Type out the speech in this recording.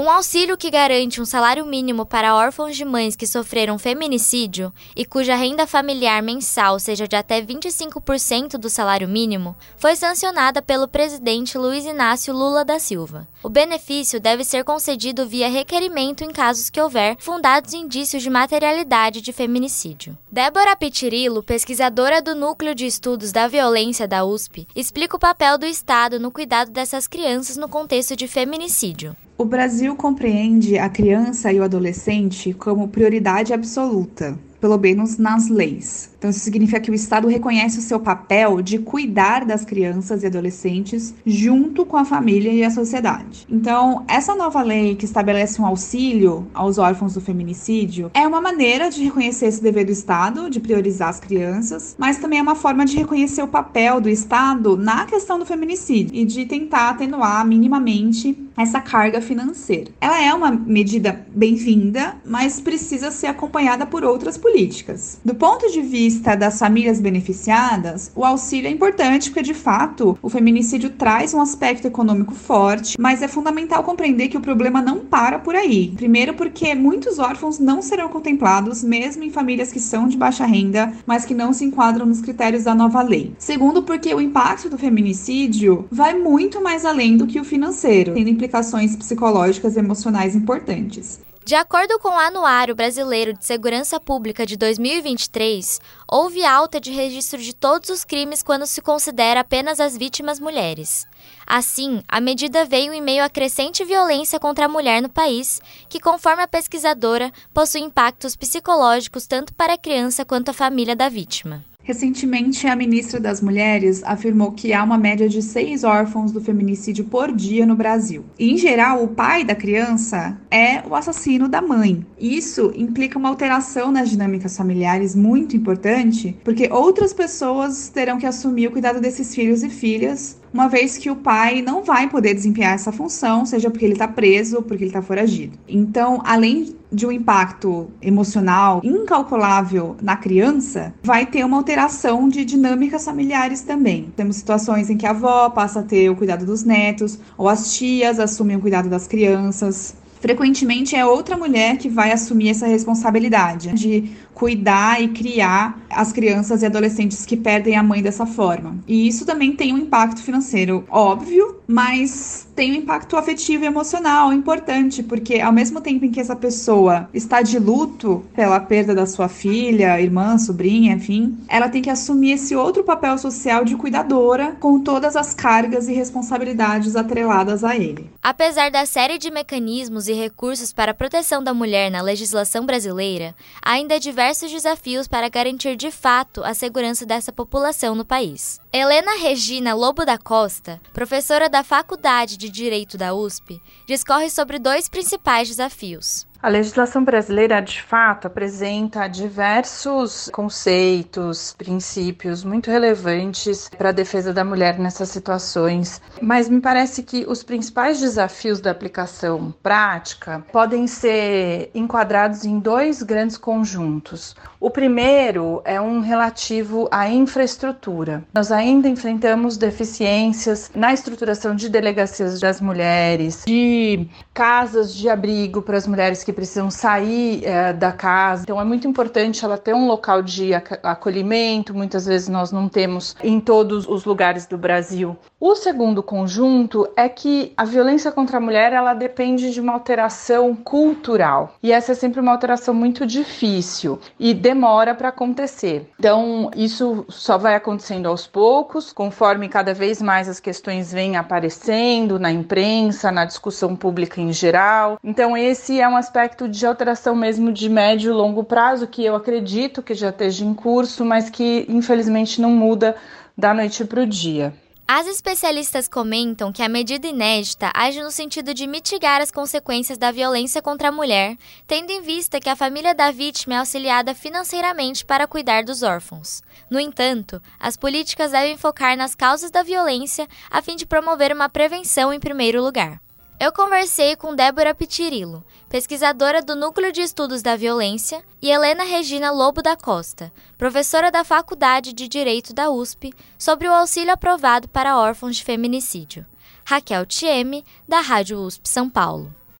Um auxílio que garante um salário mínimo para órfãos de mães que sofreram feminicídio e cuja renda familiar mensal seja de até 25% do salário mínimo foi sancionada pelo presidente Luiz Inácio Lula da Silva. O benefício deve ser concedido via requerimento em casos que houver fundados indícios de materialidade de feminicídio. Débora Pitirilo, pesquisadora do Núcleo de Estudos da Violência da USP, explica o papel do Estado no cuidado dessas crianças no contexto de feminicídio. O Brasil compreende a criança e o adolescente como prioridade absoluta, pelo menos nas leis. Então, isso significa que o Estado reconhece o seu papel de cuidar das crianças e adolescentes junto com a família e a sociedade. Então, essa nova lei que estabelece um auxílio aos órfãos do feminicídio é uma maneira de reconhecer esse dever do Estado, de priorizar as crianças, mas também é uma forma de reconhecer o papel do Estado na questão do feminicídio e de tentar atenuar minimamente essa carga financeira. Ela é uma medida bem-vinda, mas precisa ser acompanhada por outras políticas. Do ponto de vista vista das famílias beneficiadas, o auxílio é importante porque, de fato, o feminicídio traz um aspecto econômico forte, mas é fundamental compreender que o problema não para por aí. Primeiro, porque muitos órfãos não serão contemplados, mesmo em famílias que são de baixa renda, mas que não se enquadram nos critérios da nova lei. Segundo, porque o impacto do feminicídio vai muito mais além do que o financeiro, tendo implicações psicológicas e emocionais importantes. De acordo com o Anuário Brasileiro de Segurança Pública de 2023, houve alta de registro de todos os crimes quando se considera apenas as vítimas mulheres. Assim, a medida veio em meio à crescente violência contra a mulher no país, que, conforme a pesquisadora, possui impactos psicológicos tanto para a criança quanto a família da vítima. Recentemente, a ministra das Mulheres afirmou que há uma média de seis órfãos do feminicídio por dia no Brasil. E, em geral, o pai da criança é o assassino da mãe. Isso implica uma alteração nas dinâmicas familiares muito importante, porque outras pessoas terão que assumir o cuidado desses filhos e filhas uma vez que o pai não vai poder desempenhar essa função, seja porque ele está preso ou porque ele está foragido. Então, além de um impacto emocional incalculável na criança, vai ter uma alteração de dinâmicas familiares também. Temos situações em que a avó passa a ter o cuidado dos netos, ou as tias assumem o cuidado das crianças. Frequentemente é outra mulher que vai assumir essa responsabilidade de cuidar e criar as crianças e adolescentes que perdem a mãe dessa forma. E isso também tem um impacto financeiro óbvio, mas tem um impacto afetivo e emocional importante, porque ao mesmo tempo em que essa pessoa está de luto pela perda da sua filha, irmã, sobrinha, enfim, ela tem que assumir esse outro papel social de cuidadora com todas as cargas e responsabilidades atreladas a ele. Apesar da série de mecanismos e recursos para a proteção da mulher na legislação brasileira, ainda há diversos desafios para garantir de fato a segurança dessa população no país. Helena Regina Lobo da Costa, professora da Faculdade de Direito da USP, discorre sobre dois principais desafios. A legislação brasileira, de fato, apresenta diversos conceitos, princípios muito relevantes para a defesa da mulher nessas situações, mas me parece que os principais desafios da aplicação prática podem ser enquadrados em dois grandes conjuntos. O primeiro é um relativo à infraestrutura. Nós ainda enfrentamos deficiências na estruturação de delegacias das mulheres, de casas de abrigo para as mulheres que que precisam sair é, da casa. Então é muito importante ela ter um local de acolhimento. Muitas vezes nós não temos em todos os lugares do Brasil. O segundo conjunto é que a violência contra a mulher ela depende de uma alteração cultural e essa é sempre uma alteração muito difícil e demora para acontecer. Então isso só vai acontecendo aos poucos, conforme cada vez mais as questões vêm aparecendo na imprensa, na discussão pública em geral. Então esse é um aspecto aspecto de alteração mesmo de médio e longo prazo, que eu acredito que já esteja em curso, mas que infelizmente não muda da noite para o dia. As especialistas comentam que a medida inédita age no sentido de mitigar as consequências da violência contra a mulher, tendo em vista que a família da vítima é auxiliada financeiramente para cuidar dos órfãos. No entanto, as políticas devem focar nas causas da violência a fim de promover uma prevenção em primeiro lugar. Eu conversei com Débora Pitirilo, pesquisadora do Núcleo de Estudos da Violência, e Helena Regina Lobo da Costa, professora da Faculdade de Direito da USP, sobre o auxílio aprovado para órfãos de feminicídio. Raquel Tieme, da Rádio USP São Paulo.